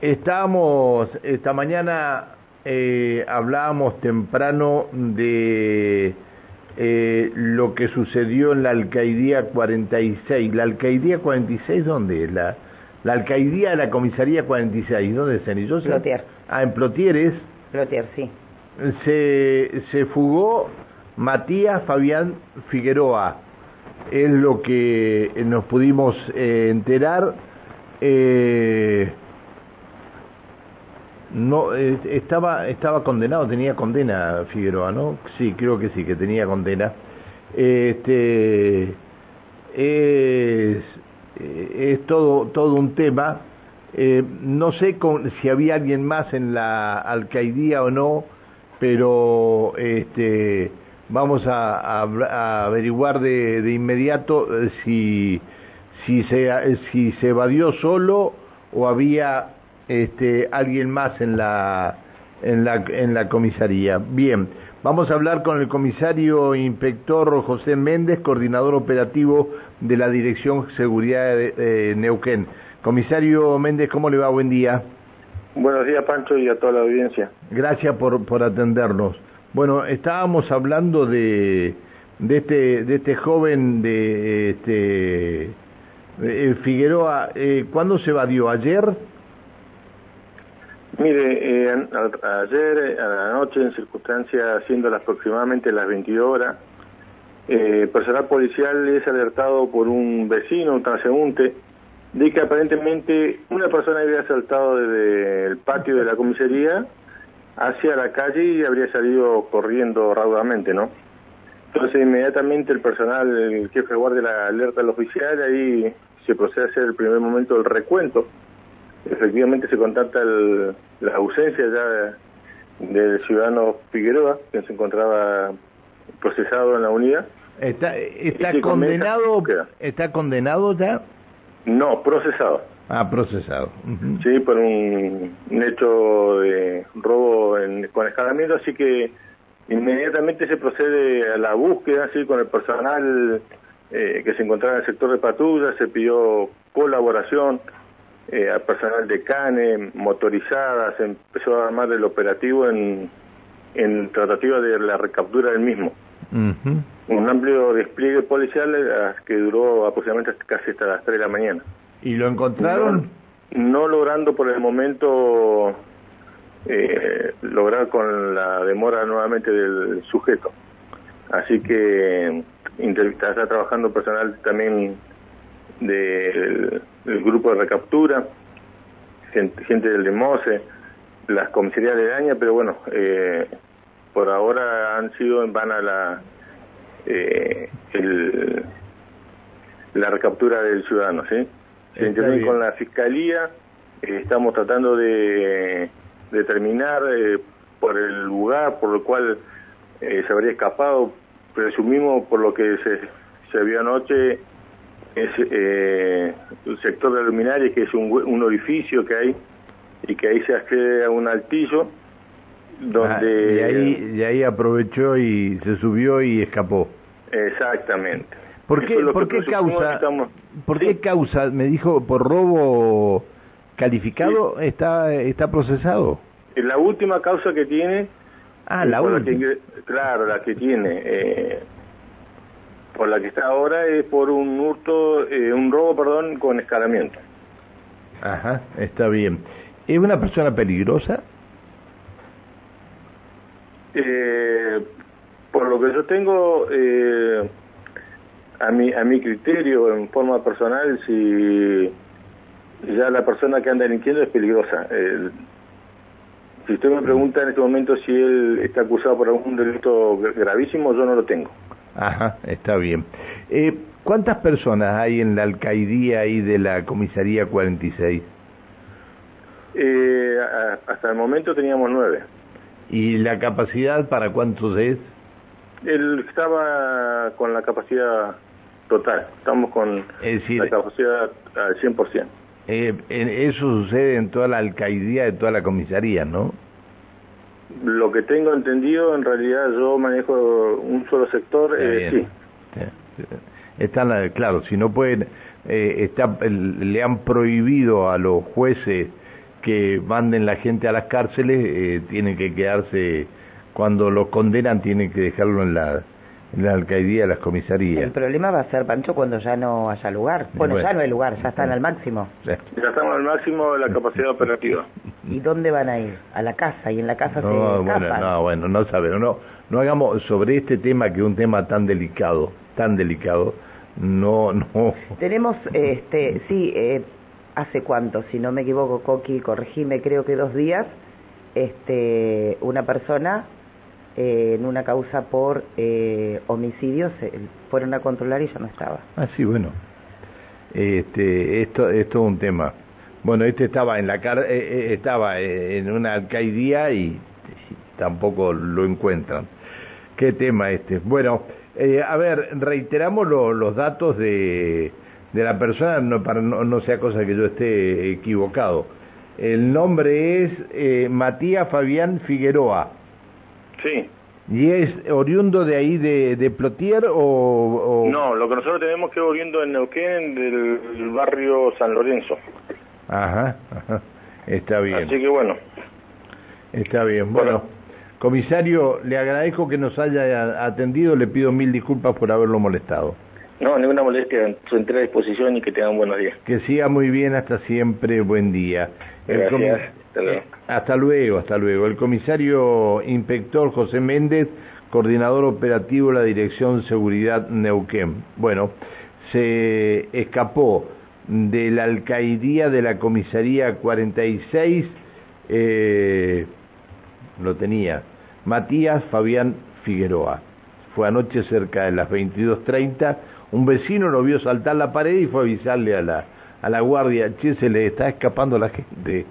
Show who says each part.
Speaker 1: Estábamos, esta mañana eh, hablábamos temprano de eh, lo que sucedió en la alcaidía 46. ¿La alcaidía 46 dónde es? La, la alcaidía de la comisaría 46, ¿dónde es? ¿En
Speaker 2: Plotier.
Speaker 1: Ah, en Plotieres.
Speaker 2: Plotier, sí.
Speaker 1: Se, se fugó Matías Fabián Figueroa. Es lo que nos pudimos eh, enterar. Eh, no eh, estaba estaba condenado, tenía condena Figueroa, ¿no? Sí, creo que sí, que tenía condena. Este es, es todo todo un tema. Eh, no sé con, si había alguien más en la alcaidía o no, pero este vamos a, a, a averiguar de, de inmediato eh, si si se si se evadió solo o había este, alguien más en la, en, la, en la comisaría. Bien, vamos a hablar con el comisario inspector José Méndez, coordinador operativo de la Dirección Seguridad de Neuquén. Comisario Méndez, ¿cómo le va? Buen día.
Speaker 3: Buenos días, Pancho, y a toda la audiencia.
Speaker 1: Gracias por, por atendernos. Bueno, estábamos hablando de, de, este, de este joven de este, de Figueroa. Eh, ¿Cuándo se evadió? ¿Ayer?
Speaker 3: Mire, eh, ayer a la noche, en circunstancias siendo aproximadamente las 22 horas, eh, personal policial es alertado por un vecino, un transeúnte, de que aparentemente una persona había saltado desde el patio de la comisaría hacia la calle y habría salido corriendo raudamente, ¿no? Entonces inmediatamente el personal, el jefe de guardia la alerta al oficial, ahí se procede a hacer el primer momento del recuento efectivamente se contacta el, la ausencia ya del ciudadano Figueroa, que se encontraba procesado en la unidad.
Speaker 1: ¿Está, está condenado está condenado ya?
Speaker 3: No, procesado.
Speaker 1: Ah, procesado. Uh -huh.
Speaker 3: Sí, por un, un, hecho de robo en, con escalamiento, así que inmediatamente se procede a la búsqueda, así con el personal eh, que se encontraba en el sector de patrulla, se pidió colaboración, eh, al personal de CANE, motorizadas, empezó a armar el operativo en, en tratativa de la recaptura del mismo.
Speaker 1: Uh -huh.
Speaker 3: Un amplio despliegue policial eh, que duró aproximadamente casi hasta las 3 de la mañana.
Speaker 1: ¿Y lo encontraron?
Speaker 3: No, no logrando por el momento eh, lograr con la demora nuevamente del sujeto. Así que está trabajando personal también del, del, grupo de recaptura, gente, gente del DEMOSE, las comisarías de daña, pero bueno, eh, por ahora han sido en vana la, eh, el, la recaptura del ciudadano, ¿sí? Se con la fiscalía, eh, estamos tratando de determinar eh, por el lugar por el cual eh, se habría escapado, presumimos por lo que se, se vio anoche, es eh, el sector de luminaria, que es un, un, orificio que hay y que ahí se accede a un altillo donde
Speaker 1: ah, y ahí y ahí aprovechó y se subió y escapó
Speaker 3: exactamente
Speaker 1: ¿por qué, ¿por qué causa estamos... por ¿Sí? qué causa me dijo por robo calificado sí. está está procesado
Speaker 3: la última causa que tiene
Speaker 1: ah la última
Speaker 3: claro la que tiene eh, por la que está ahora es por un hurto, eh, un robo, perdón, con escalamiento.
Speaker 1: Ajá, está bien. ¿Es una persona peligrosa?
Speaker 3: Eh, por lo que yo tengo, eh, a mi a mi criterio, en forma personal, si ya la persona que anda delinquiendo es peligrosa. Eh, si usted me pregunta en este momento si él está acusado por algún delito gravísimo, yo no lo tengo.
Speaker 1: Ajá, está bien. Eh, ¿Cuántas personas hay en la alcaidía ahí de la comisaría 46?
Speaker 3: Eh, hasta el momento teníamos nueve.
Speaker 1: ¿Y la capacidad para cuántos es?
Speaker 3: Él estaba con la capacidad total, estamos con
Speaker 1: es decir,
Speaker 3: la capacidad al 100%.
Speaker 1: Eh, eso sucede en toda la alcaidía de toda la comisaría, ¿no?
Speaker 3: Lo que tengo entendido, en realidad yo manejo un solo sector, eh, sí.
Speaker 1: Está la, claro, si no pueden, eh, está, le han prohibido a los jueces que manden la gente a las cárceles, eh, tienen que quedarse, cuando los condenan, tienen que dejarlo en la, en la alcaldía, las comisarías.
Speaker 2: El problema va a ser, Pancho, cuando ya no haya lugar. Bueno, ya no hay lugar, ya están al máximo.
Speaker 3: Ya estamos al máximo de la capacidad operativa.
Speaker 2: ¿Y dónde van a ir? A la casa, y en la casa
Speaker 1: no,
Speaker 2: se
Speaker 1: bueno, No, bueno, no sabemos, no, no hagamos sobre este tema, que es un tema tan delicado, tan delicado, no, no.
Speaker 2: Tenemos, este, sí, eh, hace cuánto, si no me equivoco, Coqui, corregime, creo que dos días, este, una persona eh, en una causa por eh, homicidios fueron a controlar y ya no estaba.
Speaker 1: Ah, sí, bueno. Este, esto, es un tema. Bueno, este estaba en la eh, estaba en una alcaldía y tampoco lo encuentran. ¿Qué tema este? Bueno, a ver, reiteramos los datos de de la persona, no, para no, sea cosa que yo esté equivocado. El nombre es eh, Matías Fabián Figueroa.
Speaker 3: Sí.
Speaker 1: ¿Y es oriundo de ahí de, de Plotier o,
Speaker 3: No, lo que nosotros tenemos que es oriundo en Neuquén, del barrio San Lorenzo.
Speaker 1: Ajá, ajá. está bien.
Speaker 3: Así que bueno.
Speaker 1: Está bien, bueno. Comisario, le agradezco que nos haya atendido, le pido mil disculpas por haberlo molestado.
Speaker 3: No, ninguna molestia, su entera disposición y que tengan buenos días.
Speaker 1: Que siga muy bien, hasta siempre, buen día.
Speaker 3: Gracias, hasta
Speaker 1: luego. Hasta luego, hasta luego. El comisario inspector José Méndez, coordinador operativo de la Dirección Seguridad Neuquén. Bueno, se escapó de la alcaidía de la comisaría 46, eh, lo tenía, Matías Fabián Figueroa. Fue anoche cerca de las 22.30 un vecino lo vio saltar la pared y fue a avisarle a la, a la guardia, che, se le está escapando la gente